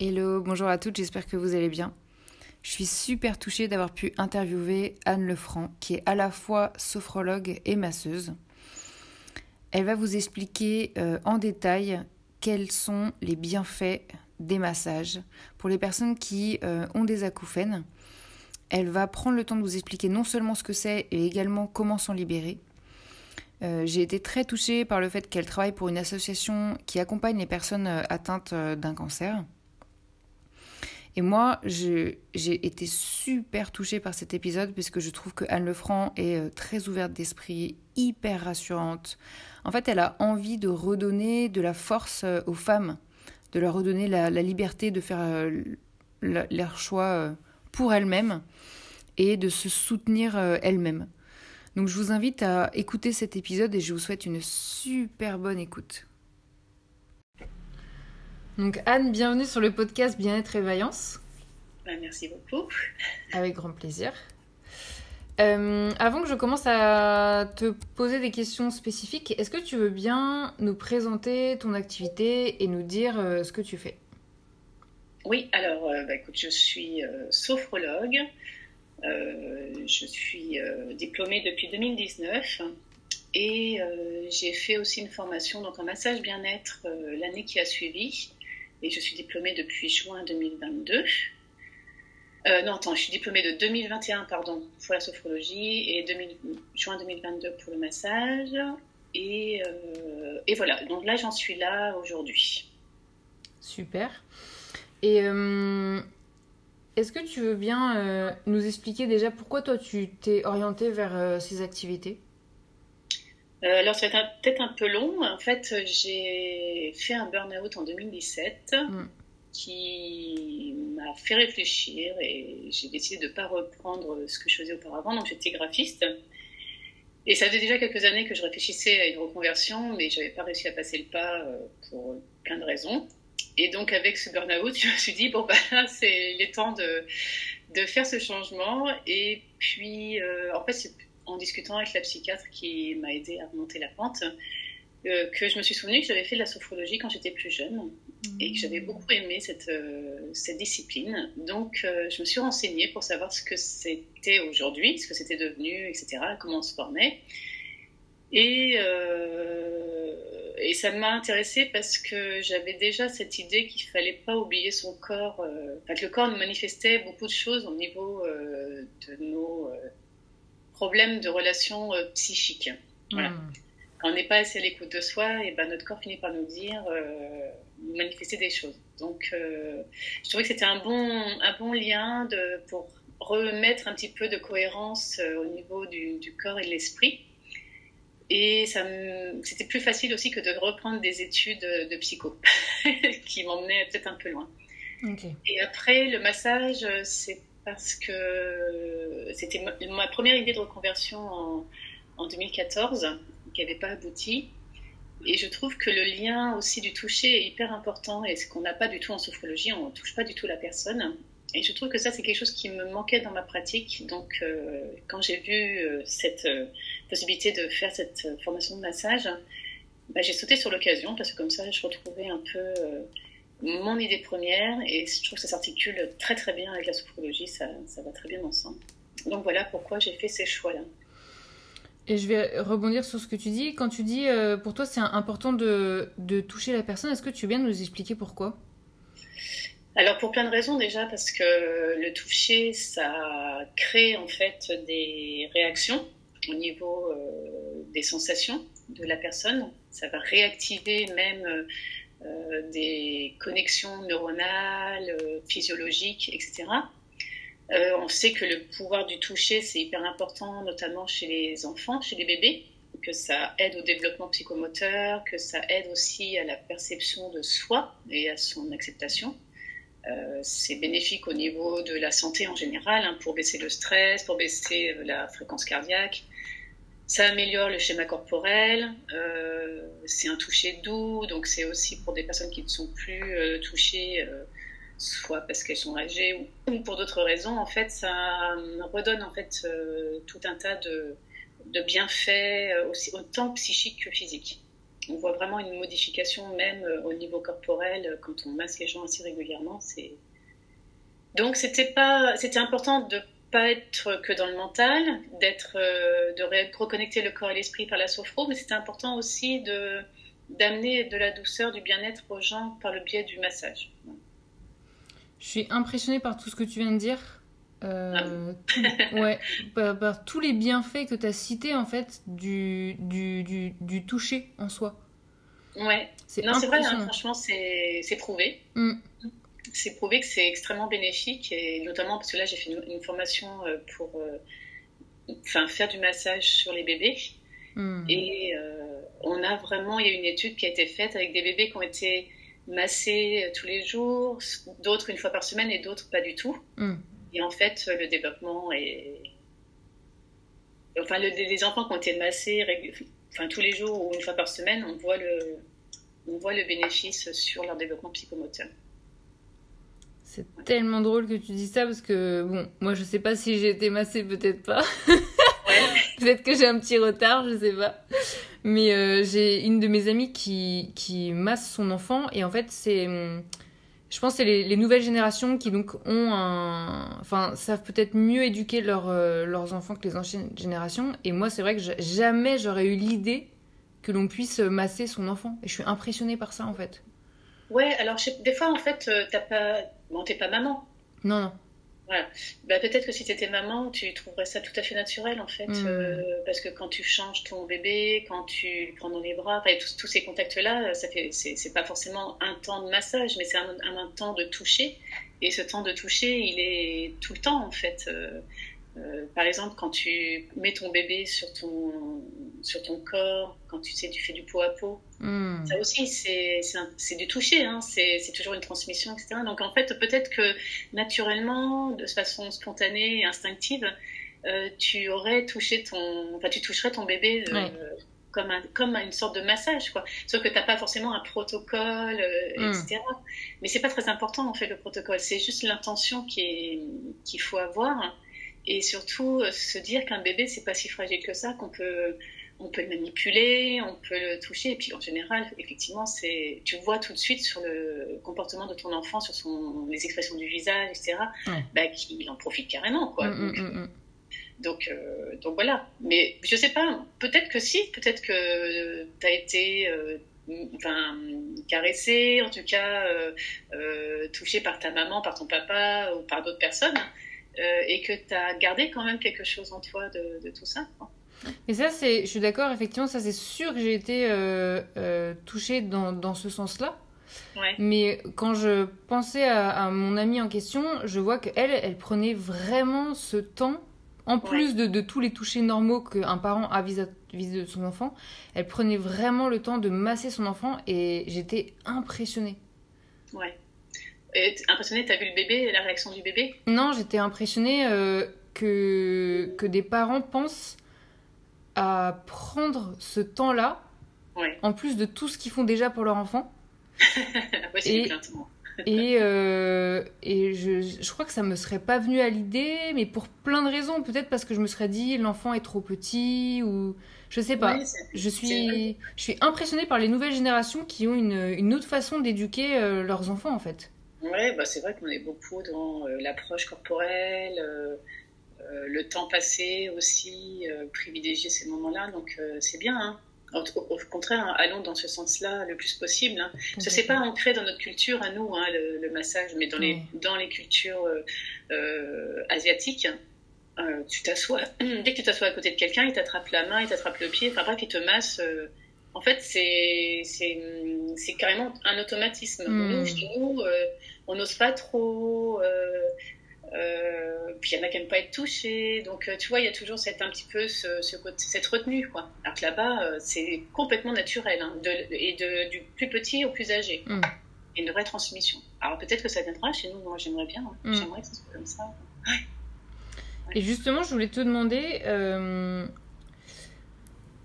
Hello, bonjour à toutes, j'espère que vous allez bien. Je suis super touchée d'avoir pu interviewer Anne Lefranc, qui est à la fois sophrologue et masseuse. Elle va vous expliquer euh, en détail quels sont les bienfaits des massages pour les personnes qui euh, ont des acouphènes. Elle va prendre le temps de vous expliquer non seulement ce que c'est et également comment s'en libérer. Euh, j'ai été très touchée par le fait qu'elle travaille pour une association qui accompagne les personnes atteintes d'un cancer. Et moi, j'ai été super touchée par cet épisode puisque je trouve que Anne Lefranc est euh, très ouverte d'esprit, hyper rassurante. En fait, elle a envie de redonner de la force euh, aux femmes, de leur redonner la, liberté de faire euh, leur choix pour elles-mêmes et de se soutenir elles-mêmes. Donc je vous invite à écouter cet épisode et je vous souhaite une super bonne écoute. Donc Anne, bienvenue sur le podcast Bien-être et Vaillance. Bah, merci beaucoup. Avec grand plaisir. Euh, avant que je commence à te poser des questions spécifiques, est-ce que tu veux bien nous présenter ton activité et nous dire euh, ce que tu fais? Oui, alors euh, bah, écoute, je suis sophrologue. je suis diplômée depuis 2019 et j'ai fait aussi une formation donc en massage bien-être l'année qui a suivi et je suis diplômée depuis juin 2022. Euh, non, attends, je suis diplômée de 2021, pardon, pour la sophrologie et juin 2022 pour le massage. Et, euh, et voilà, donc là, j'en suis là aujourd'hui. Super. Et euh, est-ce que tu veux bien nous expliquer déjà pourquoi toi tu t'es orientée vers ces activités? Euh, alors, ça va être peut-être un peu long. En fait, j'ai fait un burn-out en 2017 mm. qui m'a fait réfléchir et j'ai décidé de ne pas reprendre ce que je faisais auparavant. Donc, j'étais graphiste. Et ça faisait déjà quelques années que je réfléchissais à une reconversion, mais je n'avais pas réussi à passer le pas euh, pour plein de raisons. Et donc, avec ce burn-out, je me suis dit, bon, bah, c'est les temps de, de faire ce changement. Et puis, euh, en fait, c'est en discutant avec la psychiatre qui m'a aidé à remonter la pente, euh, que je me suis souvenu que j'avais fait de la sophrologie quand j'étais plus jeune et que j'avais beaucoup aimé cette, euh, cette discipline. Donc, euh, je me suis renseignée pour savoir ce que c'était aujourd'hui, ce que c'était devenu, etc., comment on se formait. Et, et ça m'a intéressée parce que j'avais déjà cette idée qu'il fallait pas oublier son corps, que le corps nous manifestait beaucoup de choses au niveau de nos problème de relation euh, psychique. Voilà. Hmm. Quand on n'est pas assez à l'écoute de soi, et ben notre corps finit par nous dire, euh, manifester des choses. Donc, euh, je trouvais que c'était un bon, un bon lien de, pour remettre un petit peu de cohérence au niveau du, corps et de l'esprit. Et ça c'était plus facile aussi que de reprendre des études de psycho, qui m'emmenaient peut-être un peu loin. Et après, le massage, c'est parce que c'était ma, première idée de reconversion en, 2014 qui n'avait pas abouti. Et je trouve que le lien aussi du toucher est hyper important et ce qu'on n'a pas du tout en sophrologie, on ne touche pas du tout la personne. Et je trouve que ça, c'est quelque chose qui me manquait dans ma pratique. Donc, euh, quand j'ai vu euh, cette euh, possibilité de faire cette formation de massage, bah, j'ai sauté sur l'occasion parce que comme ça, je retrouvais un peu mon idée première et je trouve que ça s'articule très très bien avec la sophrologie, ça, ça va très bien ensemble. Donc voilà pourquoi j'ai fait ces choix-là. Et je vais rebondir sur ce que tu dis. Quand tu dis euh, pour toi c'est important de, de, toucher la personne, est-ce que tu viens nous expliquer pourquoi? Alors pour plein de raisons déjà, parce que le toucher ça crée en fait des réactions au niveau euh, des sensations de la personne. Ça va réactiver même euh, des connexions neuronales, euh, physiologiques, etc. Euh, on sait que le pouvoir du toucher, c'est hyper important, notamment chez les enfants, chez les bébés, que ça aide au développement psychomoteur, que ça aide aussi à la perception de soi et à son acceptation. c'est bénéfique au niveau de la santé en général, hein, pour baisser le stress, pour baisser la fréquence cardiaque, ça améliore le schéma corporel, euh, c'est un toucher doux, donc c'est aussi pour des personnes qui ne sont plus euh, touchées, euh, soit parce qu'elles sont âgées ou, pour d'autres raisons. En fait, ça redonne en fait tout un tas de, de bienfaits, aussi autant psychiques que physiques. on voit vraiment une modification même au niveau corporel quand on masse les gens assez régulièrement. Donc c'était pas, c'était important de pas être que dans le mental, d'être, de reconnecter le corps et l'esprit par la sophro, mais c'était important aussi de d'amener de la douceur, du bien-être aux gens par le biais du massage. Je suis impressionnée par tout ce que tu viens de dire. Euh, ah ouais, par, tous les bienfaits que tu as cités en fait du, du, du, du toucher en soi. Ouais, c'est non, c'est vrai, hein, franchement, c'est, c'est prouvé. Mm. C'est prouvé que c'est extrêmement bénéfique, et notamment parce que là, j'ai fait une, formation euh, pour euh, enfin, faire du massage sur les bébés. Mm. Et on a vraiment, il y a une étude qui a été faite avec des bébés qui ont été massés euh, tous les jours, d'autres une fois par semaine et d'autres pas du tout. Hmm. Et en fait, le développement est. Enfin, les enfants qui ont été massés enfin, tous les jours ou une fois par semaine, on voit le, on voit le bénéfice sur leur développement psychomoteur. C'est tellement drôle que tu dis ça parce que, bon, moi je sais pas si j'ai été massée, peut-être pas. peut-être que j'ai un petit retard, je sais pas. Mais euh, j'ai une de mes amies qui, qui masse son enfant et en fait c'est hum, je pense que c'est les, nouvelles générations qui donc ont un enfin savent peut-être mieux éduquer euh, leurs enfants que les anciennes générations et moi c'est vrai que jamais j'aurais eu l'idée que l'on puisse masser son enfant et je suis impressionnée par ça en fait. Ouais, alors des fois en fait euh, t'as pas bon t'es pas maman. Non non. Voilà. Bah, peut-être que si tu étais maman, tu trouverais ça tout à fait naturel, en fait. Hmm. Euh, parce que quand tu changes ton bébé, quand tu le prends dans les bras, tous, tous ces contacts-là, ça fait, c'est, pas forcément un temps de massage, mais c'est un, un, temps de toucher. Et ce temps de toucher, il est tout le temps, en fait. Euh, euh, par exemple, quand tu mets ton bébé sur ton, sur ton corps, quand tu sais, tu fais du pot à pot, hmm. ça aussi, c'est du toucher, hein, c'est toujours une transmission, etc. Donc en fait, peut-être que naturellement, de façon spontanée et instinctive, euh, tu aurais touché ton, enfin, tu toucherais ton bébé. Euh, comme, un, comme une sorte de massage, quoi. Sauf que tu n'as pas forcément un protocole, etc. Hmm. Mais c'est pas très important, en fait, le protocole. C'est juste l'intention qu'il faut avoir et surtout euh, se dire qu'un bébé c'est pas si fragile que ça qu'on peut on peut le manipuler, on peut le toucher et puis en général effectivement c'est tu vois tout de suite sur le comportement de ton enfant sur son les expressions du visage etc bah, qu'il en profite carrément quoi. Mm, mm, mm, donc, euh, donc, voilà. Mais je sais pas, peut-être que si, peut-être que tu as été euh, enfin, caressé, en tout cas touché par ta maman, par ton papa ou par d'autres personnes. Euh, et que tu as gardé quand même quelque chose en toi de, tout ça. Et ça, c'est, je suis d'accord, effectivement, ça c'est sûr que j'ai été euh, euh, touchée dans, dans ce sens-là. Ouais. Mais quand je pensais à, mon amie en question, je vois qu'elle, elle prenait vraiment ce temps, en plus de, de, tous les touchés normaux qu'un parent a vis-à-vis de son enfant, elle prenait vraiment le temps de masser son enfant et j'étais impressionnée. Ouais. Impressionnée, t'as vu le bébé, la réaction du bébé? Non, j'étais impressionnée euh, que, que des parents pensent à prendre ce temps-là, en plus de tout ce qu'ils font déjà pour leur enfant. et, et, euh, et je, je, crois que ça me serait pas venu à l'idée, mais pour plein de raisons. Peut-être parce que je me serais dit l'enfant est trop petit ou je sais pas. je suis je suis impressionnée par les nouvelles générations qui ont une, une autre façon d'éduquer euh, leurs enfants en fait. Oui, bah c'est vrai qu'on est beaucoup dans euh, l'approche corporelle, euh, euh, le temps passé aussi, privilégier ces moments-là, donc c'est bien. Hein. Au, contraire, hein, allons dans ce sens-là le plus possible. Hein. Ce n'est pas ancré dans notre culture à nous, hein, le, massage, mais dans, les, dans les cultures asiatiques. tu t'assois, dès que tu t'assois à côté de quelqu'un, il t'attrape la main, il t'attrape le pied, enfin bref, il te masse en fait, c'est carrément un automatisme. Hmm. Nous, chez nous, euh, on n'ose pas trop. Euh, euh, puis il y en a qui n'aiment pas être touchés. Donc, tu vois, il y a toujours cette, un petit peu ce, cette retenue. Quoi. Alors que là-bas, c'est complètement naturel. Hein, et de, du plus petit au plus âgé. Hmm. Et une vraie transmission. Alors peut-être que ça viendra chez nous. Moi, j'aimerais bien. Hein. Hmm. J'aimerais que ça soit comme ça. Et justement, je voulais te demander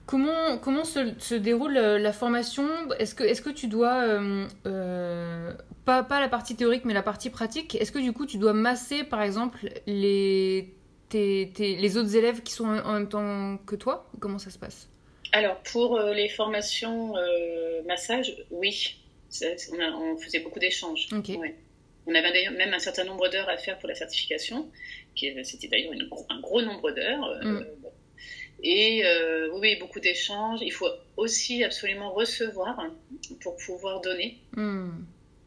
Comment, comment se, se déroule euh, la formation? Est-ce que, est que tu dois, euh, euh, pas, pas la partie théorique, mais la partie pratique, est-ce que du coup tu dois masser par exemple les, tes, les autres élèves qui sont en même temps que toi? Comment ça se passe? Alors, pour les formations massage, oui. On, faisait beaucoup d'échanges. On avait d'ailleurs même un certain nombre d'heures à faire pour la certification, c'était d'ailleurs un gros nombre d'heures. Mm. Et oui, beaucoup d'échanges. Il faut aussi absolument recevoir pour pouvoir donner. Mm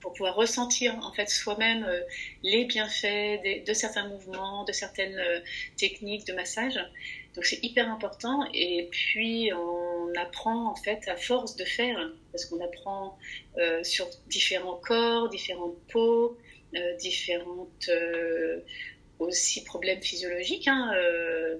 pour pouvoir ressentir en fait soi-même euh, les bienfaits de, certains mouvements, de certaines euh, techniques de massage. Donc c'est hyper important et puis on apprend en fait à force de faire parce qu'on apprend euh, sur différents corps, différentes peaux, différentes aussi problèmes physiologiques. Hein.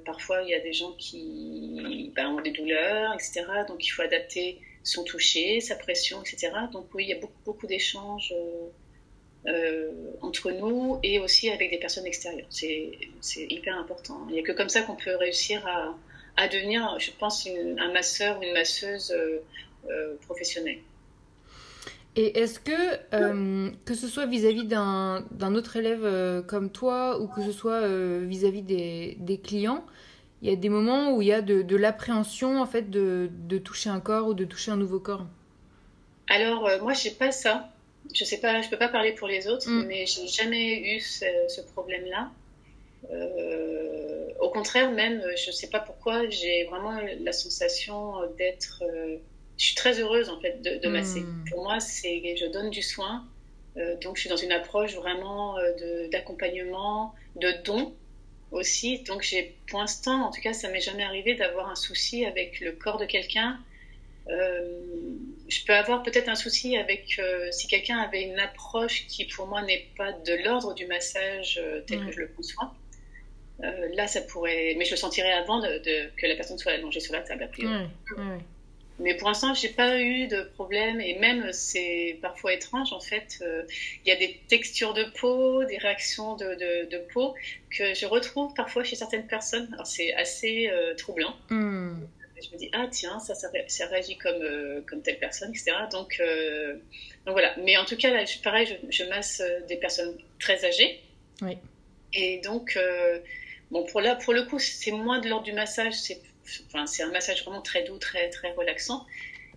parfois il y a des gens qui ben, ont des douleurs, etc. Donc il faut adapter son toucher, sa pression, etc. Donc oui, il y a beaucoup, beaucoup d'échanges euh, euh, entre nous et aussi avec des personnes extérieures. C'est hyper important. Il n'y a que comme ça qu'on peut réussir à, devenir, je pense, un masseur ou une masseuse euh, professionnelle. Et est-ce que, que ce soit vis-à-vis d'un autre élève comme toi ou que ce soit vis-à-vis des, des, clients, il y a des moments où il y a de, l'appréhension en fait de, toucher un corps ou de toucher un nouveau corps? Alors moi, euh, moi j'ai pas ça. Je sais pas, je peux pas parler pour les autres, mm. mais j'ai jamais eu ce, problème-là. Euh, au contraire, même, je sais pas pourquoi, j'ai vraiment la sensation d'être. Euh, je suis très heureuse en fait de, masser. Mm. Pour moi, c'est je donne du soin, donc je suis dans une approche vraiment d'accompagnement, de, de don aussi. Donc, j'ai, pour l'instant, en tout cas, ça m'est jamais arrivé d'avoir un souci avec le corps de quelqu'un. Euh, je peux avoir peut-être un souci avec euh, si quelqu'un avait une approche qui, pour moi, n'est pas de l'ordre du massage euh, tel que je le conçois. là, ça pourrait. Mais je le sentirais avant de, que la personne soit allongée sur la table, a priori. Mais pour l'instant, j'ai pas eu de problème et même c'est parfois étrange en fait. Euh, il y a des textures de peau, des réactions de, de, de, peau que je retrouve parfois chez certaines personnes. Alors c'est assez euh, troublant. Hmm. Je me dis ah tiens ça ça, réagit comme euh, comme telle personne etc. Donc donc voilà. Mais en tout cas là pareil je, je masse des personnes très âgées. Oui. Et donc bon pour là pour le coup c'est moins de l'ordre du massage c'est c'est un massage vraiment très doux, très, très relaxant.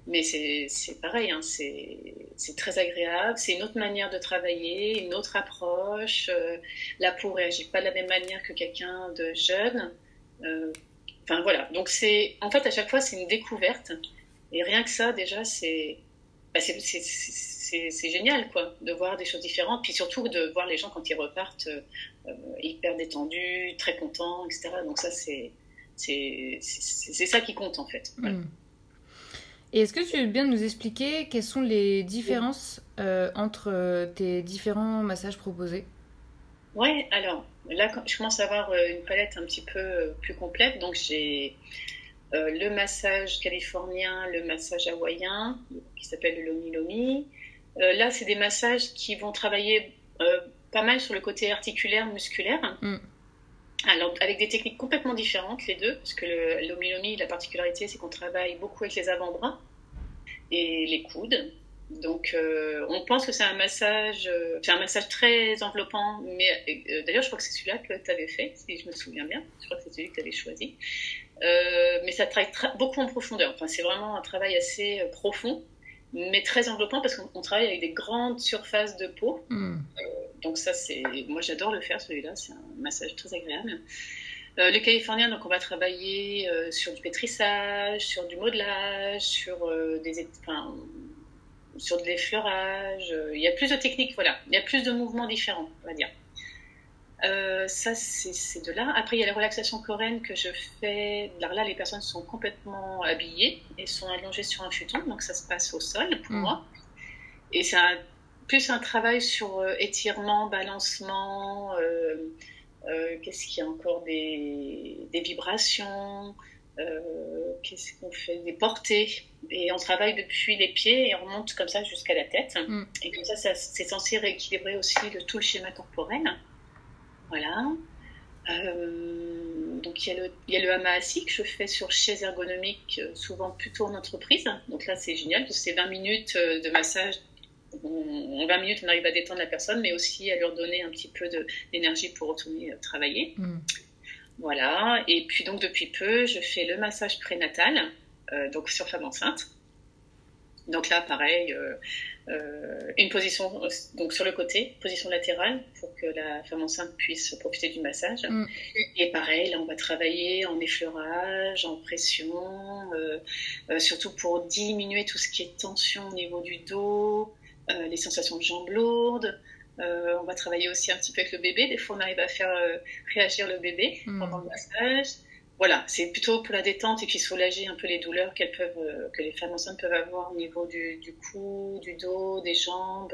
Mais c'est pareil, hein, c'est très agréable. C'est une autre manière de travailler, une autre approche. Euh, la peau réagit pas de la même manière que quelqu'un de jeune. Euh, enfin voilà. Donc c'est, en fait, à chaque fois, c'est une découverte. Et rien que ça, déjà, c'est bah, génial, quoi, de voir des choses différentes. Puis surtout de voir les gens quand ils repartent euh, hyper détendus, très contents, etc. Donc ça, c'est c'est ça qui compte en fait. Hmm. Et est-ce que tu veux bien nous expliquer quelles sont les différences euh, entre euh, tes différents massages proposés? Ouais, alors là, je commence à avoir euh, une palette un petit peu plus complète. Donc j'ai le massage californien, le massage hawaïen, qui s'appelle le Lomi Lomi. là, c'est des massages qui vont travailler pas mal sur le côté articulaire, musculaire. Hmm. Alors, avec des techniques complètement différentes, les deux, parce que l'omi la particularité, c'est qu'on travaille beaucoup avec les avant-bras et les coudes. Donc, euh, on pense que c'est un massage, euh, c'est un massage très enveloppant, mais euh, d'ailleurs, je crois que c'est celui-là que tu avais fait, si je me souviens bien. Je crois que c'est celui que tu avais choisi. mais ça travaille beaucoup en profondeur. Enfin, c'est vraiment un travail assez profond, mais très enveloppant parce qu'on travaille avec des grandes surfaces de peau. Hmm donc ça, c'est, moi j'adore le faire celui-là, c'est un massage très agréable. Euh, le californien, donc on va travailler euh, sur du pétrissage, sur du modelage, sur euh, des, enfin, sur de l'effleurage. il y a plus de techniques, voilà, il y a plus de mouvements différents, on va dire. Ça, c'est de là. Après, il y a la relaxation coréenne que je fais. Alors là, les personnes sont complètement habillées et sont allongées sur un futon, donc ça se passe au sol pour mm. moi. Et c'est plus un travail sur euh, étirement, balancement, euh, euh, qu'est-ce qu'il y a encore des, vibrations, qu'est-ce qu'on fait Des portées. Et on travaille depuis les pieds et on remonte comme ça jusqu'à la tête. Mm. Et comme ça, c'est censé rééquilibrer aussi le, tout le schéma corporel. Voilà. donc il y, a le, il y a le hama que je fais sur chaise ergonomique, souvent plutôt en entreprise. Donc là c'est génial parce que c'est 20 minutes de massage en 20 minutes, on arrive à détendre la personne, mais aussi à leur donner un petit peu d'énergie pour retourner euh, travailler. Mm. Voilà. Et puis donc depuis peu, je fais le massage prénatal donc sur femme enceinte. Donc là, pareil, une position donc sur le côté, position latérale, pour que la femme enceinte puisse profiter du massage. Mm. Et pareil, là, on va travailler en effleurage, en pression, surtout pour diminuer tout ce qui est tension au niveau du dos, les sensations de jambes lourdes. Euh, on va travailler aussi un petit peu avec le bébé. Des fois, on arrive à faire euh, réagir le bébé hmm. pendant le massage. Voilà, c'est plutôt pour la détente et puis soulager un peu les douleurs qu'elles peuvent, euh, que les femmes enceintes peuvent avoir au niveau du, cou, du dos, des jambes.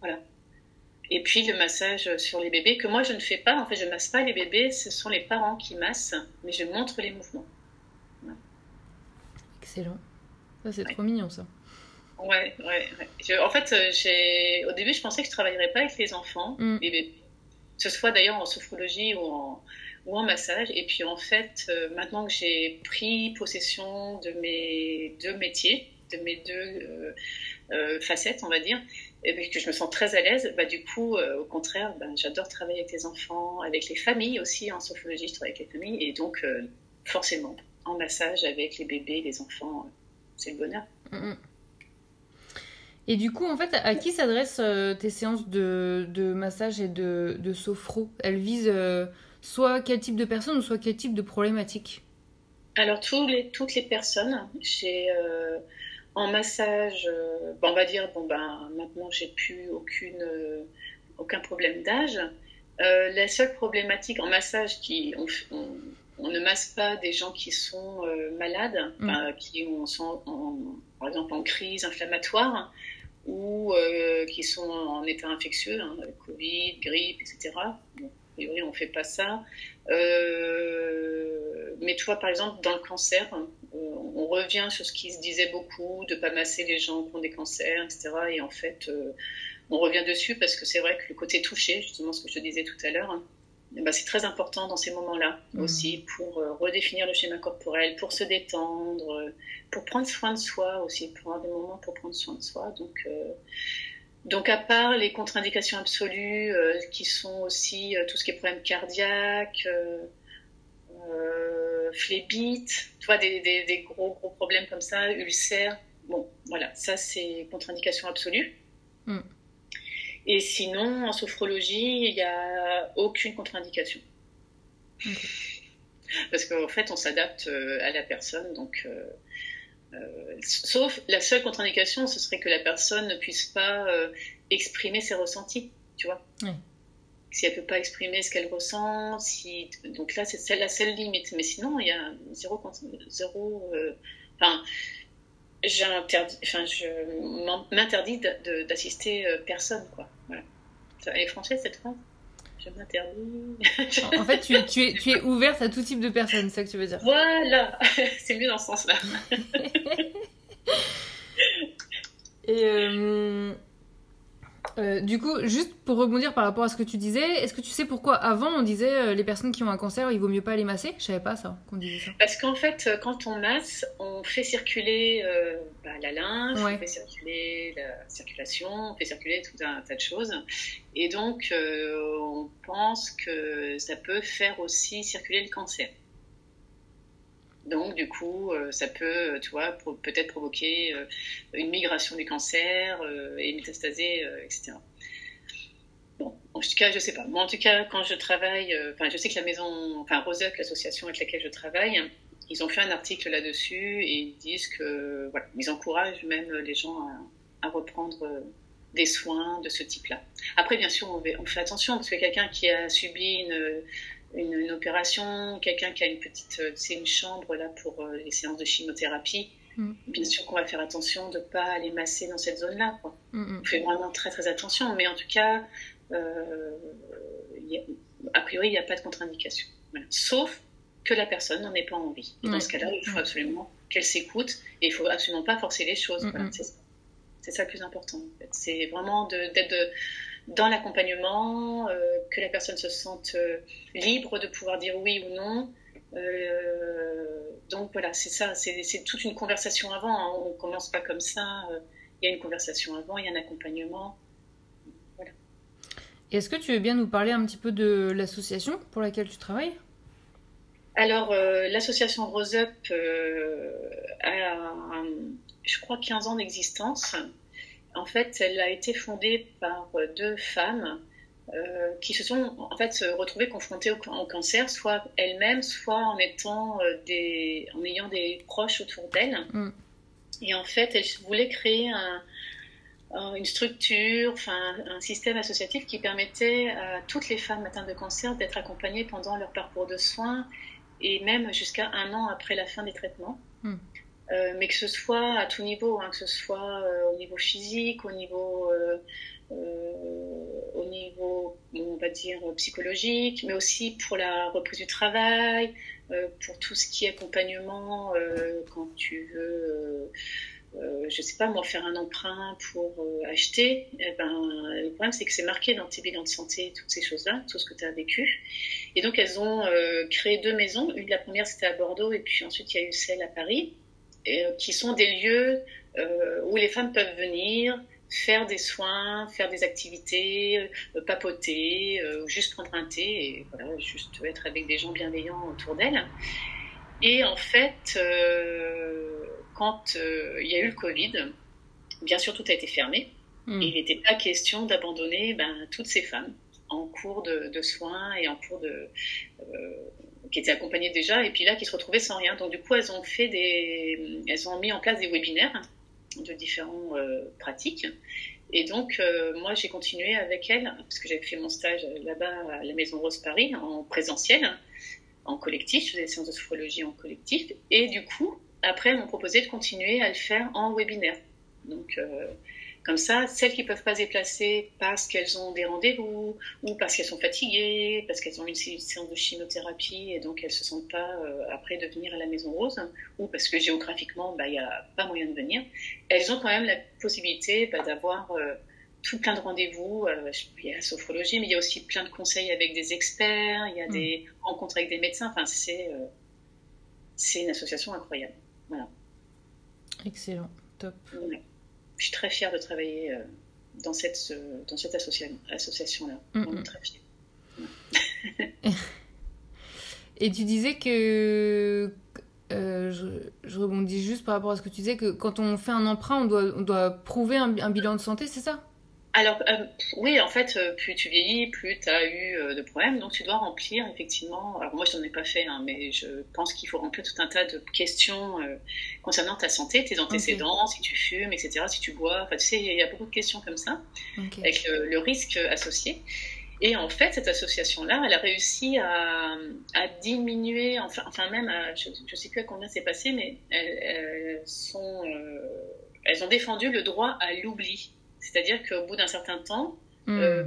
voilà. Et puis le massage sur les bébés, que moi je ne fais pas. En fait, je ne masse pas les bébés, ce sont les parents qui massent, mais je montre les mouvements. Excellent. Ça, c'est trop mignon, ça. Ouais, ouais. en fait, euh, au début, je pensais que je travaillerais pas avec les enfants, mm. les bébés. Que ce soit d'ailleurs en sophrologie ou en, ou en massage. Et puis, en fait, euh, maintenant que j'ai pris possession de mes deux métiers, de mes deux euh, facettes, on va dire, et que je me sens très à l'aise, bah, du coup, au contraire, bah, j'adore travailler avec les enfants, avec les familles aussi. En sophrologie, je travaille avec les familles. Et donc, forcément, en massage avec les bébés, les enfants, c'est le bonheur. Mm, mm. Et du coup, en fait, à qui s'adressent euh, tes séances de, de, massage et de, de sophro? Elles visent euh, soit quel type de personnes, soit quel type de problématiques Alors, tous les, toutes les personnes, j'ai euh, en massage, on va dire, bon, ben, maintenant, j'ai plus aucune, aucun problème d'âge. la seule problématique en massage qui, on, ne masse pas des gens qui sont malades, mmh. qui sont par exemple en crise inflammatoire ou euh, qui sont en état infectieux, hein, Covid, grippe, etc. Bon, priori, on ne fait pas ça. Euh, mais tu vois, par exemple, dans le cancer, euh, on revient sur ce qui se disait beaucoup, de ne pas masser les gens qui ont des cancers, etc. Et en fait, on revient dessus parce que c'est vrai que le côté touché, justement ce que je te disais tout à l'heure, hein, ben, c'est très important dans ces moments-là mmh. aussi pour redéfinir le schéma corporel, pour se détendre, pour prendre soin de soi aussi, pour avoir des moments pour prendre soin de soi. Donc, euh, donc à part les contre-indications absolues, euh, qui sont aussi euh, tout ce qui est problème cardiaque, phlébite, tu vois, des, des, gros, gros problèmes comme ça, ulcères. Bon, voilà, ça c'est contre-indication absolue. Mm. Et sinon, en sophrologie, il n'y a aucune contre-indication. Parce qu'en fait, on s'adapte à la personne, donc euh, sauf la seule contre-indication, ce serait que la personne ne puisse pas euh, exprimer ses ressentis, tu vois. Si elle peut pas exprimer ce qu'elle ressent, si donc là c'est la seule limite. Mais sinon il y a zéro, zéro. Euh, enfin, enfin, je m'interdis d'assister personne, quoi. Voilà. Elle est française cette phrase? Je m'interdis. en fait, tu es, tu, es, tu es ouverte à tout type de personnes, c'est ça que tu veux dire Voilà, c'est mieux dans ce sens-là. Et euh, euh, du coup, juste pour rebondir par rapport à ce que tu disais, est-ce que tu sais pourquoi avant on disait euh, les personnes qui ont un cancer, il vaut mieux pas les masser? Je savais pas ça qu'on disait ça. Parce qu'en fait, quand on masse, on fait circuler bah, la lymphe, on fait circuler la circulation, on fait circuler tout un tas de choses, et donc on pense que ça peut faire aussi circuler le cancer. Donc, du coup, euh, ça peut, tu vois, peut-être provoquer euh, une migration du cancer euh, et métastaser, etc. Bon, en tout cas, je sais pas. Moi, en tout cas, quand je travaille, enfin, je sais que la maison, enfin, Roseup, l'association avec laquelle je travaille, ils ont fait un article là-dessus et ils disent que, voilà, ils encouragent même les gens à, reprendre des soins de ce type-là. Après, bien sûr, on fait attention parce que quelqu'un qui a subi une une, opération, quelqu'un qui a une petite, euh, c'est une chambre là pour euh, les séances de chimiothérapie, mm. bien sûr qu'on va faire attention de ne pas aller masser dans cette zone-là. Mm, mm. On fait vraiment très très attention, mais en tout cas, euh, a, priori, il n'y a pas de contre-indication. Sauf que la personne n'en ait pas envie. dans ce cas-là, il faut absolument qu'elle s'écoute et il ne faut absolument pas forcer les choses. c'est ça le plus important. C'est vraiment d'être de, dans l'accompagnement, euh, que la personne se sente euh, libre de pouvoir dire oui ou non. Euh, donc voilà, c'est ça, c'est toute une conversation avant. Hein. On ne commence pas comme ça. Il y a une conversation avant, il y a un accompagnement. Voilà. Est-ce que tu veux bien nous parler un petit peu de l'association pour laquelle tu travailles? Alors, l'association Rose Up a, je crois, 15 ans d'existence. En fait, elle a été fondée par deux femmes euh, qui se sont en fait retrouvées confrontées au, cancer, soit elles-mêmes, soit en étant euh, des, en ayant des proches autour d'elles. Mm. Et en fait, elles voulaient créer un, une structure, enfin un système associatif qui permettait à toutes les femmes atteintes de cancer d'être accompagnées pendant leur parcours de soins et même jusqu'à un an après la fin des traitements. Mm. Euh, mais que ce soit à tout niveau, hein, que ce soit au niveau physique, au niveau euh, au niveau, on va dire, psychologique, mais aussi pour la reprise du travail, euh, pour tout ce qui est accompagnement euh, quand tu veux, je sais pas moi, faire un emprunt pour acheter. Eh ben, le problème, c'est que c'est marqué dans tes bilans de santé, toutes ces choses-là, tout ce que tu as vécu. Et donc, elles ont créé deux maisons. Une, la première, c'était à Bordeaux, et puis ensuite, il y a eu celle à Paris, qui sont des lieux où les femmes peuvent venir, faire des soins, faire des activités, euh, papoter, euh, juste prendre un thé et voilà, juste être avec des gens bienveillants autour d'elle. Et en fait, euh, quand il y a eu le Covid, bien sûr tout a été fermé. Hmm. Et il n'était pas question d'abandonner ben, toutes ces femmes en cours de, soins et en cours de qui étaient accompagnées déjà et puis là qui se retrouvaient sans rien. Donc du coup elles ont fait des, elles ont mis en place des webinaires de différentes euh, pratiques. Et donc, euh, moi, j'ai continué avec elle, parce que j'avais fait mon stage là-bas à la Maison Rose Paris, en présentiel, en collectif, je faisais des séances de sophrologie en collectif. Et du coup, après, elles m'ont proposé de continuer à le faire en webinaire. Donc, euh, comme ça, celles qui ne peuvent pas se déplacer parce qu'elles ont des rendez-vous ou parce qu'elles sont fatiguées, parce qu'elles ont une séance de chimiothérapie et donc elles ne se sentent pas euh, après de venir à la Maison Rose ou parce que géographiquement, bah, il n'y a pas moyen de venir, elles ont quand même la possibilité bah, d'avoir euh, tout plein de rendez-vous. Euh, il y a la sophrologie, mais il y a aussi plein de conseils avec des experts, il y a des mm. rencontres avec des médecins. Enfin, c'est c'est une association incroyable. Voilà. Excellent, top je suis très fière de travailler euh, dans cette, dans cette association-là. Très fière. Et tu disais que. Euh, je, rebondis juste par rapport à ce que tu disais, que quand on fait un emprunt, on doit, on doit prouver un bilan de santé, c'est ça? Alors, euh, oui, en fait, euh, plus tu vieillis, plus tu as eu euh, de problèmes. Donc, tu dois remplir, effectivement. Alors, moi, je n'en ai pas fait, hein, mais je pense qu'il faut remplir tout un tas de questions concernant ta santé, tes antécédents, si tu fumes, etc., si tu bois. Enfin, tu sais, il y a beaucoup de questions comme ça, avec le, risque associé. Et en fait, cette association-là, elle a réussi à, diminuer, enfin, enfin même, je ne sais plus à combien c'est passé, mais elles, sont, elles ont défendu le droit à l'oubli. C'est-à-dire qu'au bout d'un certain temps, hmm. euh,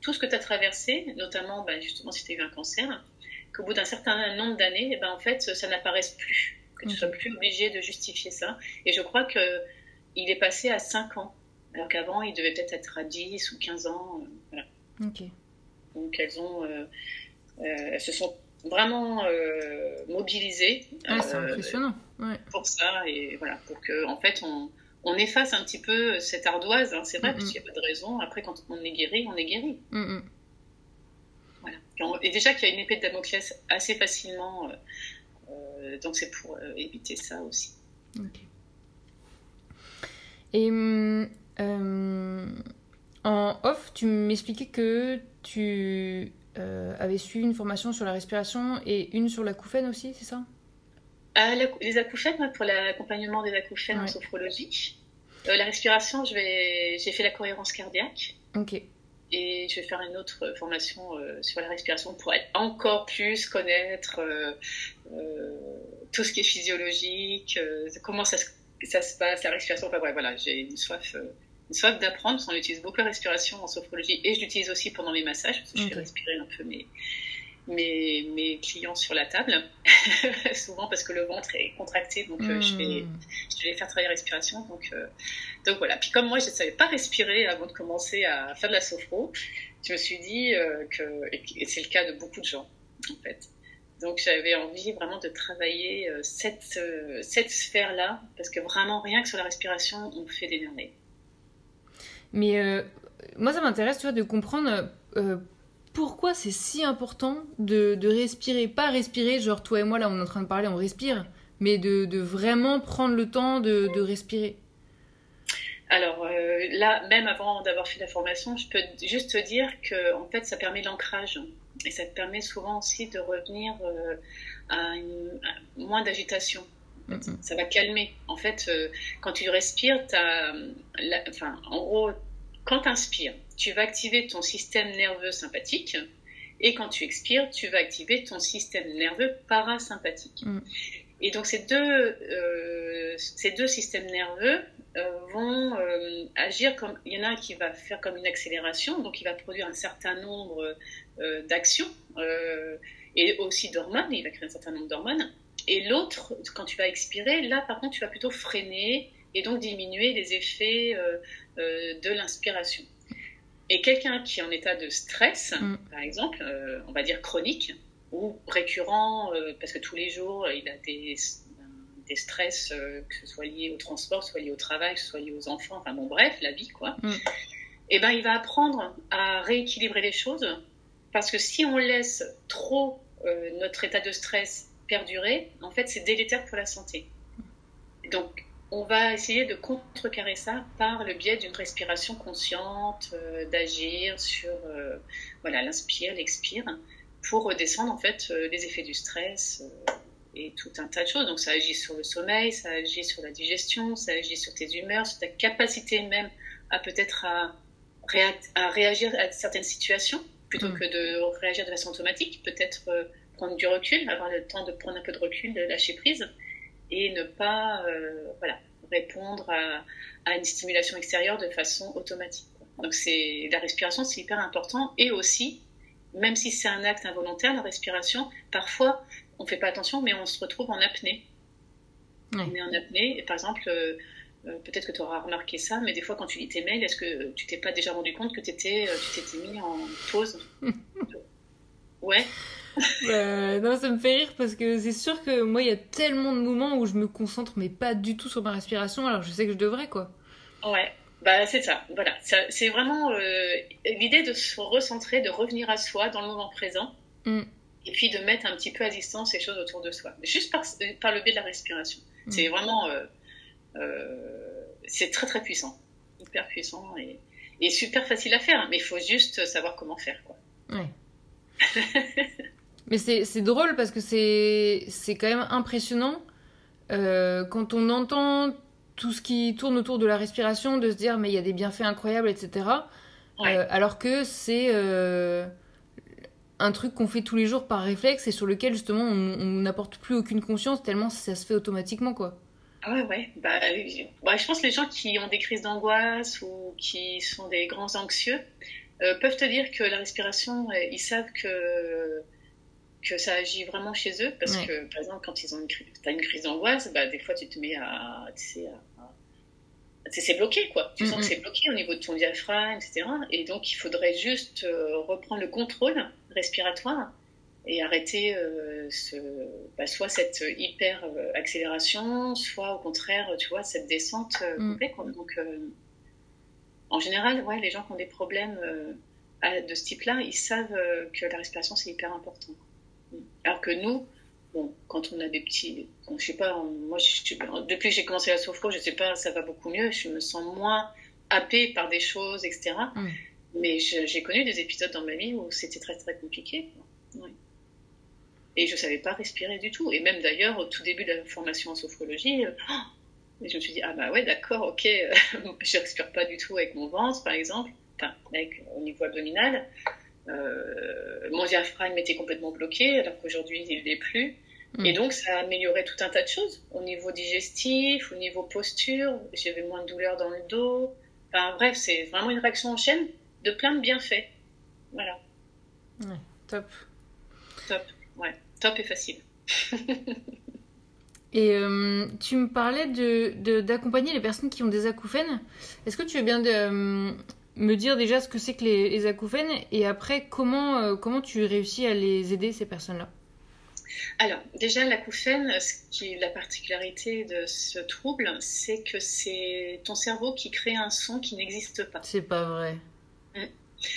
tout, ce que tu as traversé, notamment bah, justement si tu as eu un cancer, qu'au bout d'un certain nombre d'années, eh ben, en fait, ça n'apparaisse plus, que tu ne sois plus obligé de justifier ça. Et je crois qu'il est passé à 5 ans, alors qu'avant, il devait peut-être être à 10 ou 15 ans. Euh, voilà. Donc elles, ont, euh, elles se sont vraiment mobilisées. Ah, c'est impressionnant. Pour ça, et voilà, pour que, en fait, on on efface un petit peu cette ardoise, hein, c'est vrai, parce qu'il n'y a pas de raison. Après, quand on est guéri, on est guéri. Voilà. Et déjà qu'il y a une épée de Damoclès assez facilement, euh, euh, donc c'est pour euh, éviter ça aussi. Et en off, tu m'expliquais que tu avais suivi une formation sur la respiration et une sur la couffaine aussi, c'est ça? Les acouphènes, pour l'accompagnement des acouphènes en sophrologie. Euh, la respiration, j'ai fait la cohérence cardiaque. Ok. Et je vais faire une autre formation euh, sur la respiration pour être encore plus connaître euh, tout ce qui est physiologique, comment ça, ça, se passe, la respiration. Enfin voilà, j'ai une soif une soif d'apprendre, parce qu'on utilise beaucoup la respiration en sophrologie, et je l'utilise aussi pendant mes massages, parce que je fais respirer un peu mes, mes, mes clients sur la table, souvent parce que le ventre est contracté, donc euh, je, vais, hmm. je vais faire travailler la respiration. Donc, euh, donc voilà. Puis comme moi, je ne savais pas respirer avant de commencer à faire de la sophro, je me suis dit euh, que, et c'est le cas de beaucoup de gens en fait. Donc j'avais envie vraiment de travailler cette, cette sphère-là, parce que vraiment rien que sur la respiration, on fait des merveilles. Mais moi, ça m'intéresse, tu vois, de comprendre pourquoi c'est si important de, de, respirer, pas respirer, genre toi et moi là on est en train de parler, on respire, mais de, de vraiment prendre le temps de, de respirer? Alors euh, là, même avant d'avoir fait la formation, je peux juste te dire que en fait, ça permet l'ancrage et ça te permet souvent aussi de revenir euh, à, une, moins d'agitation. Ça va calmer. En fait, euh, quand tu respires, as, enfin, en gros, quand tu inspires, tu vas activer ton système nerveux sympathique et quand tu expires, tu vas activer ton système nerveux parasympathique. Mm. Et donc ces deux, ces deux systèmes nerveux, euh, vont euh, agir comme il y en a un qui va faire comme une accélération, donc il va produire un certain nombre euh, d'actions et aussi d'hormones, il va créer un certain nombre d'hormones. Et l'autre, quand tu vas expirer, là par contre tu vas plutôt freiner et donc diminuer les effets de l'inspiration. Et quelqu'un qui est en état de stress, mm. par exemple, on va dire chronique ou récurrent, parce que tous les jours il a des des stress, euh, que ce soit lié au transport, soit lié au travail, soit lié aux enfants, enfin bon, bref, la vie, quoi. Mm. Et eh ben, il va apprendre à rééquilibrer les choses parce que si on laisse trop euh, notre état de stress perdurer, en fait, c'est délétère pour la santé. Donc, on va essayer de contrecarrer ça par le biais d'une respiration consciente, euh, d'agir sur voilà l'inspire, l'expire, pour redescendre en fait les effets du stress et tout un tas de choses. Donc ça agit sur le sommeil, ça agit sur la digestion, ça agit sur tes humeurs, sur ta capacité même à peut-être à, à, réagir à certaines situations plutôt mm. que de réagir de façon automatique, peut-être euh, prendre du recul, avoir le temps de prendre un peu de recul, de lâcher prise et ne pas euh, voilà, répondre à, à, une stimulation extérieure de façon automatique. Donc c'est la respiration, c'est hyper important et aussi même si c'est un acte involontaire, la respiration, parfois, on ne fait pas attention, mais on se retrouve en apnée. On est en apnée. Et par exemple, euh, euh, peut-être que tu auras remarqué ça, mais des fois, quand tu lis tes mails, est-ce que tu t'es pas déjà rendu compte que étais, euh, tu t'étais mis en pause? Ouais. Non, ça me fait rire parce que c'est sûr que moi, il y a tellement de moments où je me concentre, mais pas du tout sur ma respiration, alors je sais que je devrais, quoi. Ouais, bah, c'est ça, voilà. C'est vraiment l'idée de se recentrer, de revenir à soi dans le moment présent. Mm et puis de mettre un petit peu à distance les choses autour de soi, juste par, par le biais de la respiration. Mm. C'est vraiment, euh, euh, c'est très très puissant, hyper puissant et, et, super facile à faire, mais il faut juste savoir comment faire. Quoi. Ouais. mais c'est drôle parce que c'est quand même impressionnant euh, quand on entend tout ce qui tourne autour de la respiration, de se dire mais il y a des bienfaits incroyables, etc. alors que c'est un truc qu'on fait tous les jours par réflexe et sur lequel justement on n'apporte plus aucune conscience tellement ça se fait automatiquement quoi. Ah ouais, ouais. Bah, bah, je pense que les gens qui ont des crises d'angoisse ou qui sont des grands anxieux euh, peuvent te dire que la respiration, euh, ils savent que, que ça agit vraiment chez eux. Parce que, par exemple, quand ils ont une, as une crise d'angoisse, bah, des fois, tu te mets à, tu sais, c'est bloqué, quoi. Tu sens que c'est bloqué au niveau de ton diaphragme, etc. Et donc, il faudrait juste euh, reprendre le contrôle respiratoire et arrêter euh, ce, bah, soit cette hyper euh, accélération, soit au contraire, tu vois, cette descente mm. complète. Donc, en général, ouais, les gens qui ont des problèmes de ce type-là, ils savent que la respiration, c'est hyper important. Alors que nous, Bon, quand on a des petits, je sais pas, moi, depuis que j'ai commencé la sophro, je sais pas, ça va beaucoup mieux. Je me sens moins happée par des choses, etc. Mm. Mais j'ai connu des épisodes dans ma vie où c'était très très compliqué. Et je savais pas respirer du tout. Et même d'ailleurs, au tout début de la formation en sophrologie, euh, je me suis dit, ah bah ouais, d'accord, ok, euh, je respire pas du tout avec mon ventre, par exemple, enfin, avec, au niveau abdominal. Euh, mon diaphragme était complètement bloqué, alors qu'aujourd'hui, il l'est plus. Mm. Et donc, ça a amélioré tout un tas de choses au niveau digestif, au niveau posture. J'avais moins de douleur dans le dos. Enfin, bref, c'est vraiment une réaction en chaîne de plein de bienfaits. Voilà. Ouais, top. Top, ouais. Top et facile. et euh, tu me parlais de, d'accompagner les personnes qui ont des acouphènes. Est-ce que tu veux bien de, euh, me dire déjà ce que c'est que les, acouphènes et après comment, euh, comment tu réussis à les aider ces personnes-là? Alors, déjà, l'acouphène, ce qui est la particularité de ce trouble, c'est que c'est ton cerveau qui crée un son qui n'existe pas. C'est pas vrai. Mm.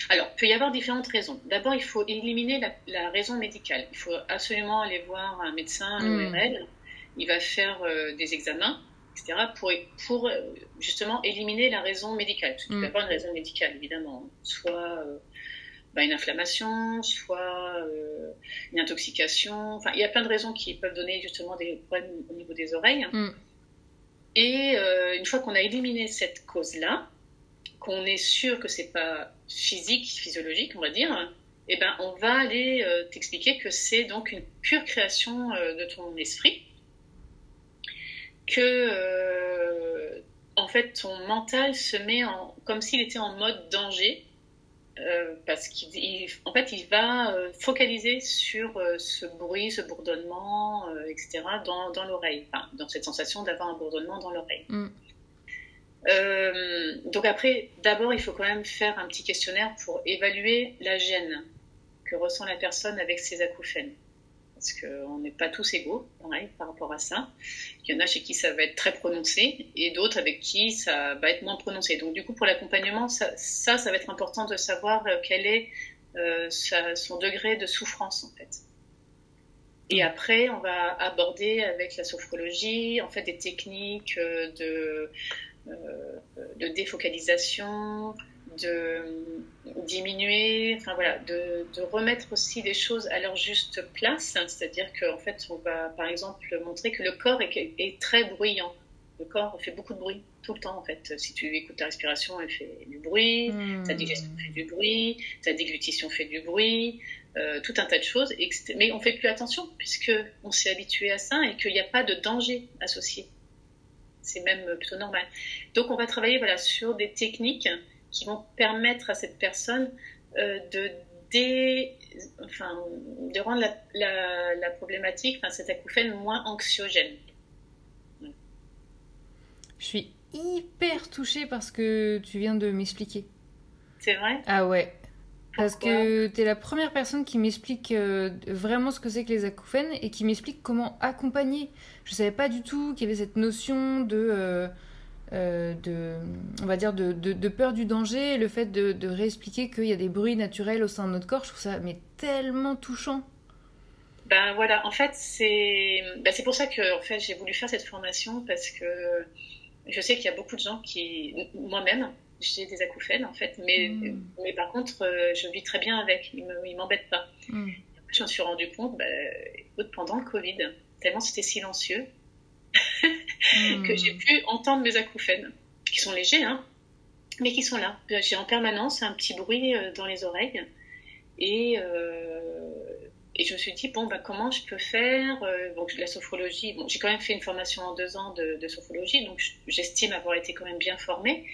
Alors, il peut y avoir différentes raisons. D'abord, il faut éliminer la, raison médicale. Il faut absolument aller voir un médecin, un mm. ORL. Il va faire euh, des examens, etc., pour, pour euh, justement éliminer la raison médicale. Parce qu'il peut y mm. avoir une raison médicale, évidemment. Soit euh, bah, une inflammation, soit une intoxication. Enfin, il y a plein de raisons qui peuvent donner justement des problèmes au niveau des oreilles. Mm. Et une fois qu'on a éliminé cette cause-là, qu'on est sûr que c'est pas physique, physiologique, on va dire, eh ben, on va aller euh, t'expliquer que c'est donc une pure création euh, de ton esprit, que euh, en fait ton mental se met en, comme s'il était en mode danger, parce qu'en fait il va focaliser sur ce bruit, ce bourdonnement, etc. dans, dans l'oreille, enfin, dans cette sensation d'avoir un bourdonnement dans l'oreille. Mm. Euh, donc après, d'abord, il faut quand même faire un petit questionnaire pour évaluer la gêne que ressent la personne avec ses acouphènes. Parce qu'on n'est pas tous égaux, pareil, par rapport à ça. Il y en a chez qui ça va être très prononcé et d'autres avec qui ça va être moins prononcé. Donc du coup, pour l'accompagnement, ça, ça, va être important de savoir euh, quel est euh, son degré de souffrance, en fait. Et après, on va aborder avec la sophrologie, en fait, des techniques de euh, de défocalisation, de diminuer, enfin voilà, de, remettre aussi les choses à leur juste place. C'est-à-dire qu'en fait, on va par exemple montrer que le corps est, très bruyant. Le corps fait beaucoup de bruit tout le temps en fait. Si tu écoutes ta respiration, elle fait du bruit, hmm. ta digestion fait du bruit, ta déglutition fait du bruit, euh, tout un tas de choses. Mais on fait plus attention puisque on s'est habitué à ça et qu'il n'y a pas de danger associé c'est même plutôt normal. Donc on va travailler voilà, sur des techniques qui vont permettre à cette personne euh, de, dé... enfin, de rendre la, la, problématique, enfin, cet acouphène moins anxiogène. Je suis hyper touchée par ce que tu viens de m'expliquer. C'est vrai? Ah ouais. Parce que tu es la première personne qui m'explique euh, vraiment ce que c'est que les acouphènes et qui m'explique comment accompagner. Je savais pas du tout qu'il y avait cette notion de, euh, euh, de on va dire, de, de, peur du danger, le fait de, de réexpliquer qu'il y a des bruits naturels au sein de notre corps. Je trouve ça mais tellement touchant. Ben voilà, en fait, c'est ben, c'est pour ça que en fait, j'ai voulu faire cette formation parce que je sais qu'il y a beaucoup de gens qui, moi-même, j'ai des acouphènes en fait, mais, mm. mais par contre, euh, je vis très bien avec, ils ne m'embêtent pas. Mm. Je me suis rendu compte, bah, pendant le Covid, tellement c'était silencieux, que j'ai pu entendre mes acouphènes, qui sont légers, hein, mais qui sont là. J'ai en permanence un petit bruit euh, dans les oreilles. Et, euh, et je me suis dit, bon, bah, comment je peux faire Donc, la sophrologie, bon, j'ai quand même fait une formation en deux ans de, de sophrologie, donc j'estime avoir été quand même bien formée.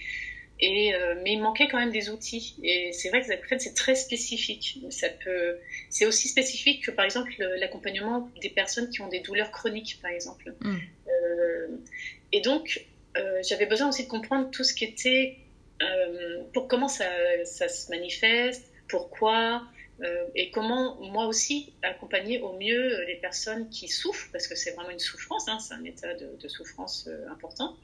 Et, euh, mais il manquait quand même des outils. Et c'est vrai que fait, c'est très spécifique. Ça peut, c'est aussi spécifique que par exemple l'accompagnement des personnes qui ont des douleurs chroniques, par exemple. Mm. Euh, et donc, euh, j'avais besoin aussi de comprendre tout ce qui était, pour comment ça, ça, se manifeste, pourquoi, et comment moi aussi accompagner au mieux les personnes qui souffrent, parce que c'est vraiment une souffrance, hein, c'est un état de, de souffrance important.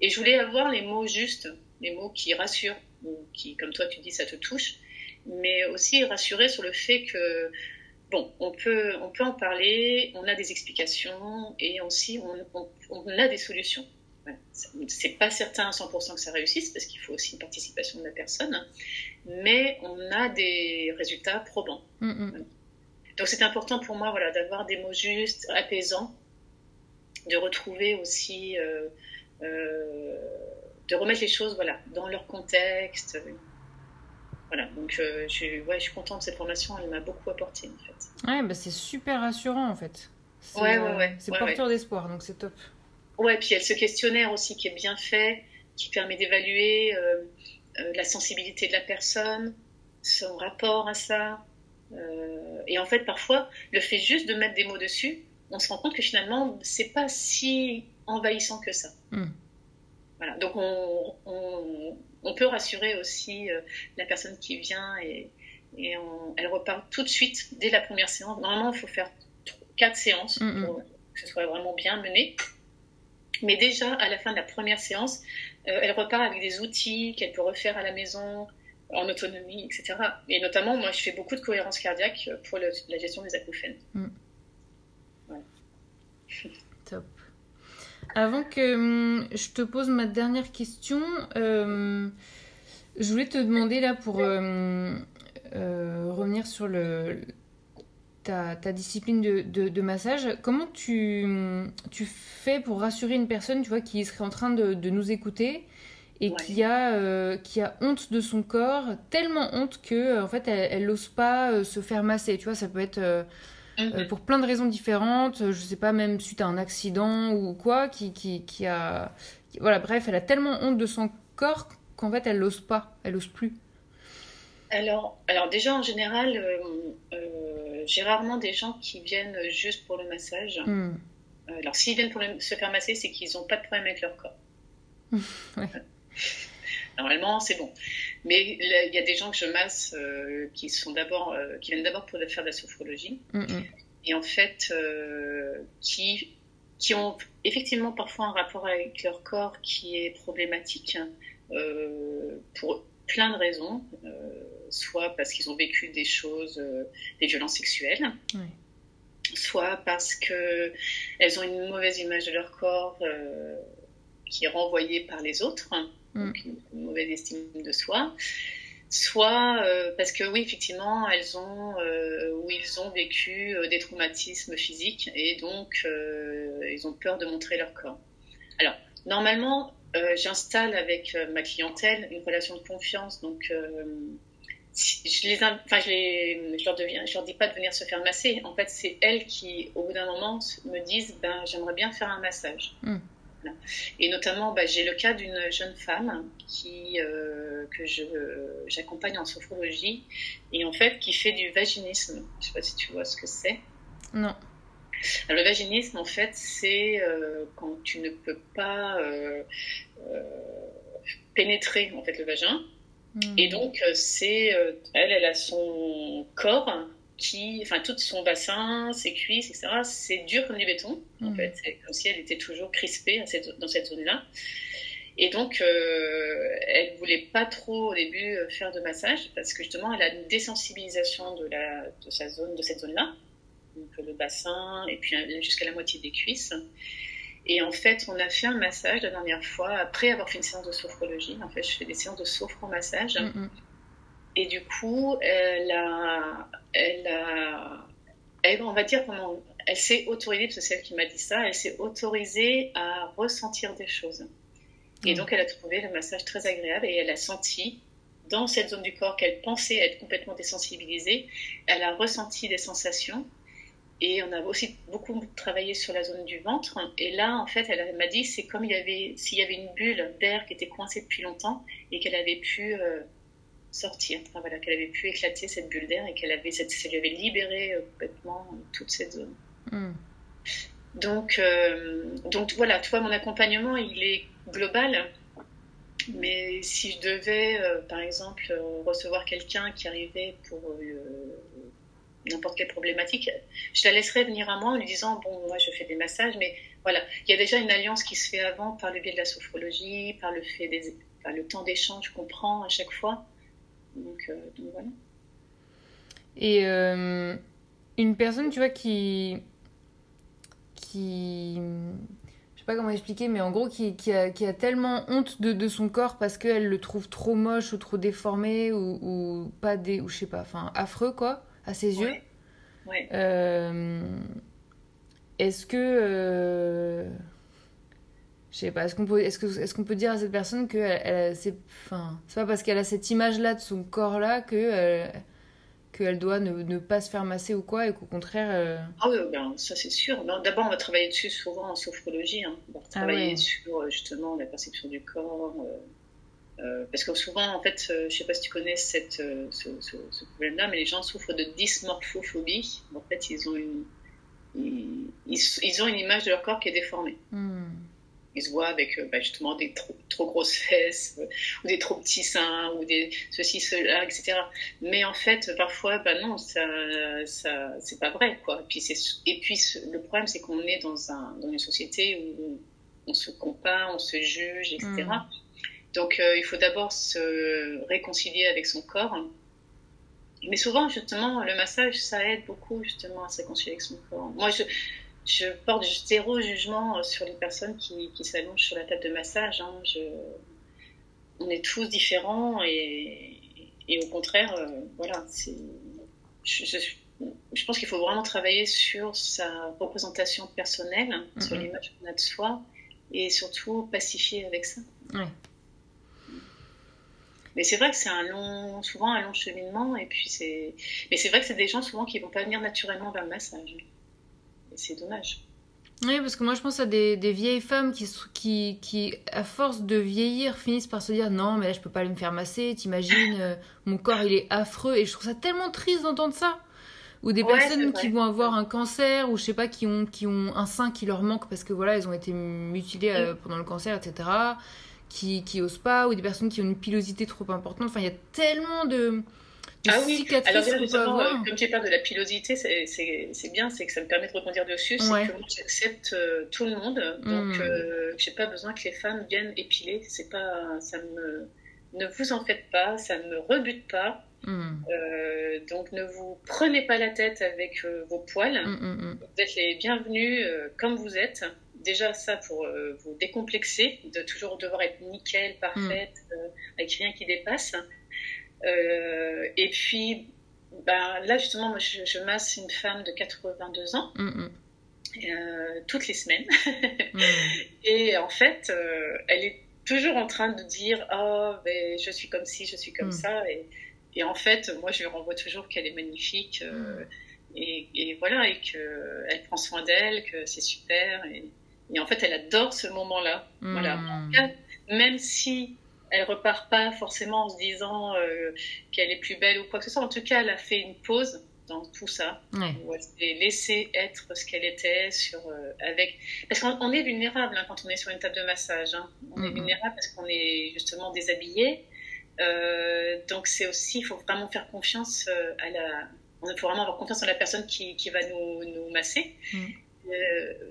Et je voulais avoir les mots justes, les mots qui rassurent, ou qui, comme toi tu dis, ça te touche, mais aussi rassurer sur le fait que, bon, on peut, on peut en parler, on a des explications, et aussi on, on, a des solutions. C'est pas certain à 100% que ça réussisse, parce qu'il faut aussi une participation de la personne, mais on a des résultats probants. Mm. Donc c'est important pour moi voilà, d'avoir des mots justes, apaisants, de retrouver aussi... Euh, euh, de remettre les choses voilà, dans leur contexte. Voilà, donc euh, je, ouais, je suis contente de cette formation, elle m'a beaucoup apporté en fait. Ouais, bah c'est super rassurant en fait. Ouais, ouais, ouais. C'est porteur d'espoir, donc c'est top. Ouais, puis il y a ce questionnaire aussi qui est bien fait, qui permet d'évaluer euh, la sensibilité de la personne, son rapport à ça. et en fait, parfois, le fait juste de mettre des mots dessus, on se rend compte que finalement, c'est pas si envahissant que ça. Hmm. Voilà. Donc on, on, peut rassurer aussi euh, la personne qui vient et, et elle repart tout de suite dès la première séance. Normalement, il faut faire quatre séances hmm. pour que ce soit vraiment bien mené. Mais déjà, à la fin de la première séance, euh, elle repart avec des outils qu'elle peut refaire à la maison, en autonomie, etc. Et notamment, moi, je fais beaucoup de cohérence cardiaque pour la gestion des acouphènes. Mm. Top. Avant que hum, je te pose ma dernière question, euh, je voulais te demander là pour euh, revenir sur le, ta, ta discipline de, de, massage, comment tu, tu fais pour rassurer une personne tu vois, qui serait en train de, de nous écouter et qui, a, euh, qui a honte de son corps, tellement honte que en fait elle n'ose pas euh, se faire masser. Tu vois, ça peut être mhm. pour plein de raisons différentes. Je sais pas, même suite à un accident ou quoi, qui, qui, qui a. voilà, bref, elle a tellement honte de son corps qu'en fait elle n'ose pas, elle n'ose plus. Alors, alors déjà en général, j'ai rarement des gens qui viennent juste pour le massage. Hmm. alors s'ils viennent pour se faire masser, c'est qu'ils n'ont pas de problème avec leur corps. ouais. Normalement, c'est bon. Mais il y a des gens que je masse euh, qui sont d'abord, euh, qui viennent d'abord pour faire de la sophrologie, mm, mm. et en fait, euh, qui qui ont effectivement parfois un rapport avec leur corps qui est problématique pour plein de raisons, soit parce qu'ils ont vécu des choses, des violences sexuelles. soit parce que elles ont une mauvaise image de leur corps qui est renvoyée par les autres, Mm. une, mauvaise estime de soi, soit euh, parce que oui, effectivement, elles ont euh, ou ils ont vécu euh, des traumatismes physiques et donc ils ont peur de montrer leur corps. Alors, normalement, j'installe avec ma clientèle une relation de confiance, donc je les, enfin, je, je, leur deviens, je leur dis pas de venir se faire masser. En fait, c'est elles qui, au bout d'un moment, me disent, ben, j'aimerais bien faire un massage. Mm. Et notamment, bah, j'ai le cas d'une jeune femme qui, euh, que j'accompagne en sophrologie et en fait qui fait du vaginisme. Je ne sais pas si tu vois ce que c'est. Non. le vaginisme, en fait, c'est euh, quand tu ne peux pas euh, pénétrer en fait le vagin. Hmm. Et donc, c'est elle, elle a son corps qui, enfin, tout son bassin, ses cuisses, etc., c'est dur comme du béton. En mm. fait, c'est comme si elle était toujours crispée dans cette zone-là. Et donc, euh, elle voulait pas trop au début euh, faire de massage parce que justement, elle a une désensibilisation de, la, de sa zone, de cette zone-là, donc le bassin et puis jusqu'à la moitié des cuisses. Et en fait, on a fait un massage la dernière fois après avoir fait une séance de sophrologie. En fait, je fais des séances de sophromassage. massage mm, mm. Et du coup, elle a, elle a, elle, on va dire comment, elle s'est autorisée, parce que c'est elle qui m'a dit ça, elle s'est autorisée à ressentir des choses. Et mm. donc, elle a trouvé le massage très agréable et elle a senti, dans cette zone du corps qu'elle pensait être complètement désensibilisée, elle a ressenti des sensations. Et on a aussi beaucoup travaillé sur la zone du ventre. Et là, en fait, elle m'a dit, c'est comme il y avait, s'il y avait une bulle d'air qui était coincée depuis longtemps et qu'elle avait pu euh, sortir. Enfin, voilà, qu'elle avait pu éclater cette bulle d'air et qu'elle avait, cette, lui avait libéré euh, complètement toute cette zone. Hmm. Donc, euh, donc voilà, tu vois, mon accompagnement, il est global. Mais si je devais, euh, par exemple, recevoir quelqu'un qui arrivait pour n'importe quelle problématique, je la laisserais venir à moi en lui disant, bon, moi je fais des massages, mais voilà, il y a déjà une alliance qui se fait avant par le biais de la sophrologie, par le fait des, par le temps d'échange qu'on prend à chaque fois. Donc, euh, voilà. Et euh, une personne, tu vois, qui. qui. Je sais pas comment expliquer, mais en gros, qui, qui, a, qui a, tellement honte de, de son corps parce qu'elle le trouve trop moche ou trop déformé ou, ou pas des. ou je sais pas, enfin, affreux, quoi, à ses yeux. Ouais. Euh, est-ce que je sais pas, est-ce qu'on peut, est-ce que, est-ce qu'on peut dire à cette personne que elle, c'est, enfin, c'est pas parce qu'elle a cette image-là de son corps-là que euh, qu'elle doit ne, ne, pas se faire masser ou quoi, et qu'au contraire. Euh, ah oui, ben, ça c'est sûr. d'abord, on va travailler dessus souvent en sophrologie. Hein. On va ah travailler sur euh, justement la perception du corps. parce que souvent, en fait, je sais pas si tu connais cette, ce, ce, problème-là, mais les gens souffrent de dysmorphophobie. En fait, ils ont une, ils, ils, ont une image de leur corps qui est déformée. Hmm ils se voient avec euh, bah, justement des trop, trop grosses fesses euh, ou des trop petits seins ou des ceci cela etc mais en fait parfois bah non ça ça c'est pas vrai quoi et puis c'est et puis le problème c'est qu'on est dans un dans une société où on se compare on se juge etc mm. Donc il faut d'abord se réconcilier avec son corps. Mais souvent, justement, le massage, ça aide beaucoup justement à se réconcilier avec son corps. Moi, je, je porte zéro jugement sur les personnes qui, qui s'allongent sur la table de massage. Hein. Je, on est tous différents et, et au contraire, euh, voilà, c'est, je, je, pense qu'il faut vraiment travailler sur sa représentation personnelle, sur l'image qu'on a de soi et surtout pacifier avec ça. Mais c'est vrai que c'est un long, souvent un long cheminement et puis c'est, mais c'est vrai que c'est des gens souvent qui vont pas venir naturellement vers le massage. C'est dommage. Oui, parce que moi je pense à des, des vieilles femmes qui, qui, qui, à force de vieillir, finissent par se dire non, mais là je peux pas aller me faire masser, t'imagines, euh, mon corps il est affreux. Et je trouve ça tellement triste d'entendre ça. Ou des personnes qui vont avoir un cancer, ou je sais pas, qui ont, qui ont un sein qui leur manque parce que voilà, elles ont été mutilées euh, pendant le cancer, etc. Qui, qui osent pas, ou des personnes qui ont une pilosité trop importante. Enfin, il y a tellement de ah oui, alors justement, euh, comme tu parles de la pilosité, c'est bien, c'est que ça me permet de rebondir dessus, c'est que j'accepte euh, tout le monde, donc je hmm. euh, j'ai pas besoin que les femmes viennent épiler, c'est pas, ça me, ne vous en faites pas, ça ne me rebute pas, hmm. donc ne vous prenez pas la tête avec vos poils, hmm, vous êtes les bienvenus comme vous êtes. Déjà ça pour vous décomplexer, de toujours devoir être nickel, parfaite, avec rien qui dépasse. Euh, et puis, ben, là, justement, moi, je, masse une femme de 82 ans. Mm, mm. Euh, toutes les semaines. Mm. Et en fait, euh, elle est toujours en train de dire Oh, ben, je suis comme ci, je suis comme ça. Et, et, en fait, moi, je lui renvoie toujours qu'elle est magnifique. Et, et, voilà, et qu'elle prend soin d'elle, que c'est super. Et, et, en fait, elle adore ce moment-là. Voilà. Même si elle repart pas forcément en se disant euh, qu'elle est plus belle ou quoi que ce soit. En tout cas, elle a fait une pause dans tout ça, où elle s'est laissée être ce qu'elle était sur euh, avec. Parce qu'on est vulnérable hein, quand on est sur une table de massage. Hein. On est vulnérable parce qu'on est justement déshabillé. Euh, donc c'est aussi, il faut vraiment faire confiance à la. Il faut vraiment avoir confiance en la personne qui, qui va nous, nous masser. Mm.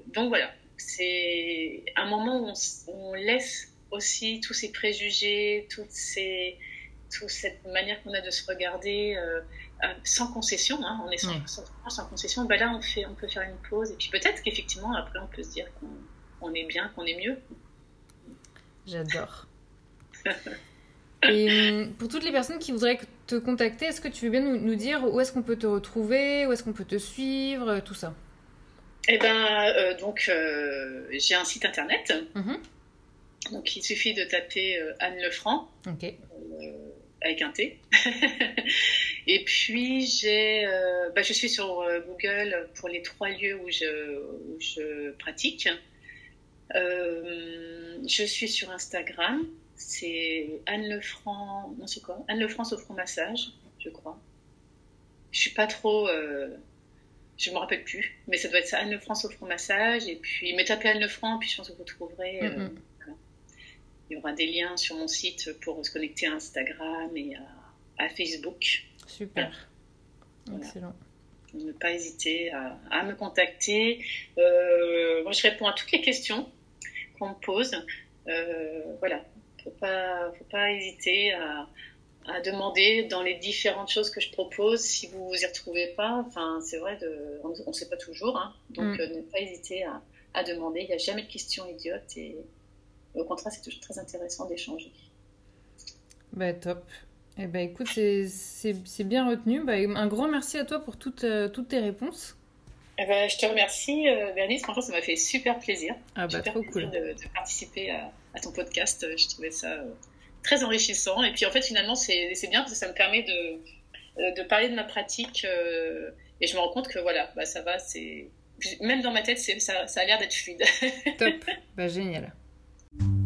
donc voilà, c'est un moment où on, où on laisse aussi tous ces préjugés, toutes ces, toute cette manière qu'on a de se regarder euh, euh, sans concession, hein, on est sans, sans, concession, ben là on, fait, on peut faire une pause et puis peut-être qu'effectivement après on peut se dire qu'on est bien, qu'on est mieux. J'adore. et hum, pour toutes les personnes qui voudraient te contacter, est-ce que tu veux bien nous, nous dire où est-ce qu'on peut te retrouver, où est-ce qu'on peut te suivre, tout ça? Eh ben, euh, donc j'ai un site internet. Mm-hmm. Donc il suffit de taper euh, Anne Lefranc euh, avec un T. et puis j'ai, euh, bah, je suis sur Google pour les trois lieux où je, je pratique. je suis sur Instagram, c'est Anne Lefranc, non c'est quoi? Anne Lefranc au front massage, je crois. Je suis pas trop, je me rappelle plus, mais ça doit être ça, Anne Lefranc au front massage. Et puis, mais tapez Anne Lefranc, puis je pense que vous trouverez. Il y aura des liens sur mon site pour se connecter à Instagram et à, Facebook. Super. Excellent. Ne pas hésiter à, me contacter. Euh, moi, je réponds à toutes les questions qu'on me pose. Euh, voilà. Faut pas, faut pas hésiter à, demander dans les différentes choses que je propose si vous vous y retrouvez pas. Enfin, c'est vrai, de, on ne sait pas toujours. Hein. donc, mm. euh, ne pas hésiter à, à demander. Il n'y a jamais de questions idiotes et au contraire, c'est toujours très intéressant d'échanger. Bah, top. Eh ben, écoute, c'est bien retenu. Bah, un grand merci à toi pour toutes, euh, toutes tes réponses. Eh ben, je te remercie, euh, Bernice. Franchement, ça m'a fait super plaisir. Ah bah, trop cool. De, participer à, ton podcast. Je trouvais ça euh, très enrichissant. Et puis, en fait, finalement, c'est bien parce que ça me permet de, de parler de ma pratique. et je me rends compte que, voilà, bah, ça va. c'est Même dans ma tête, ça, ça a l'air d'être fluide. Top. Bah, génial. thank you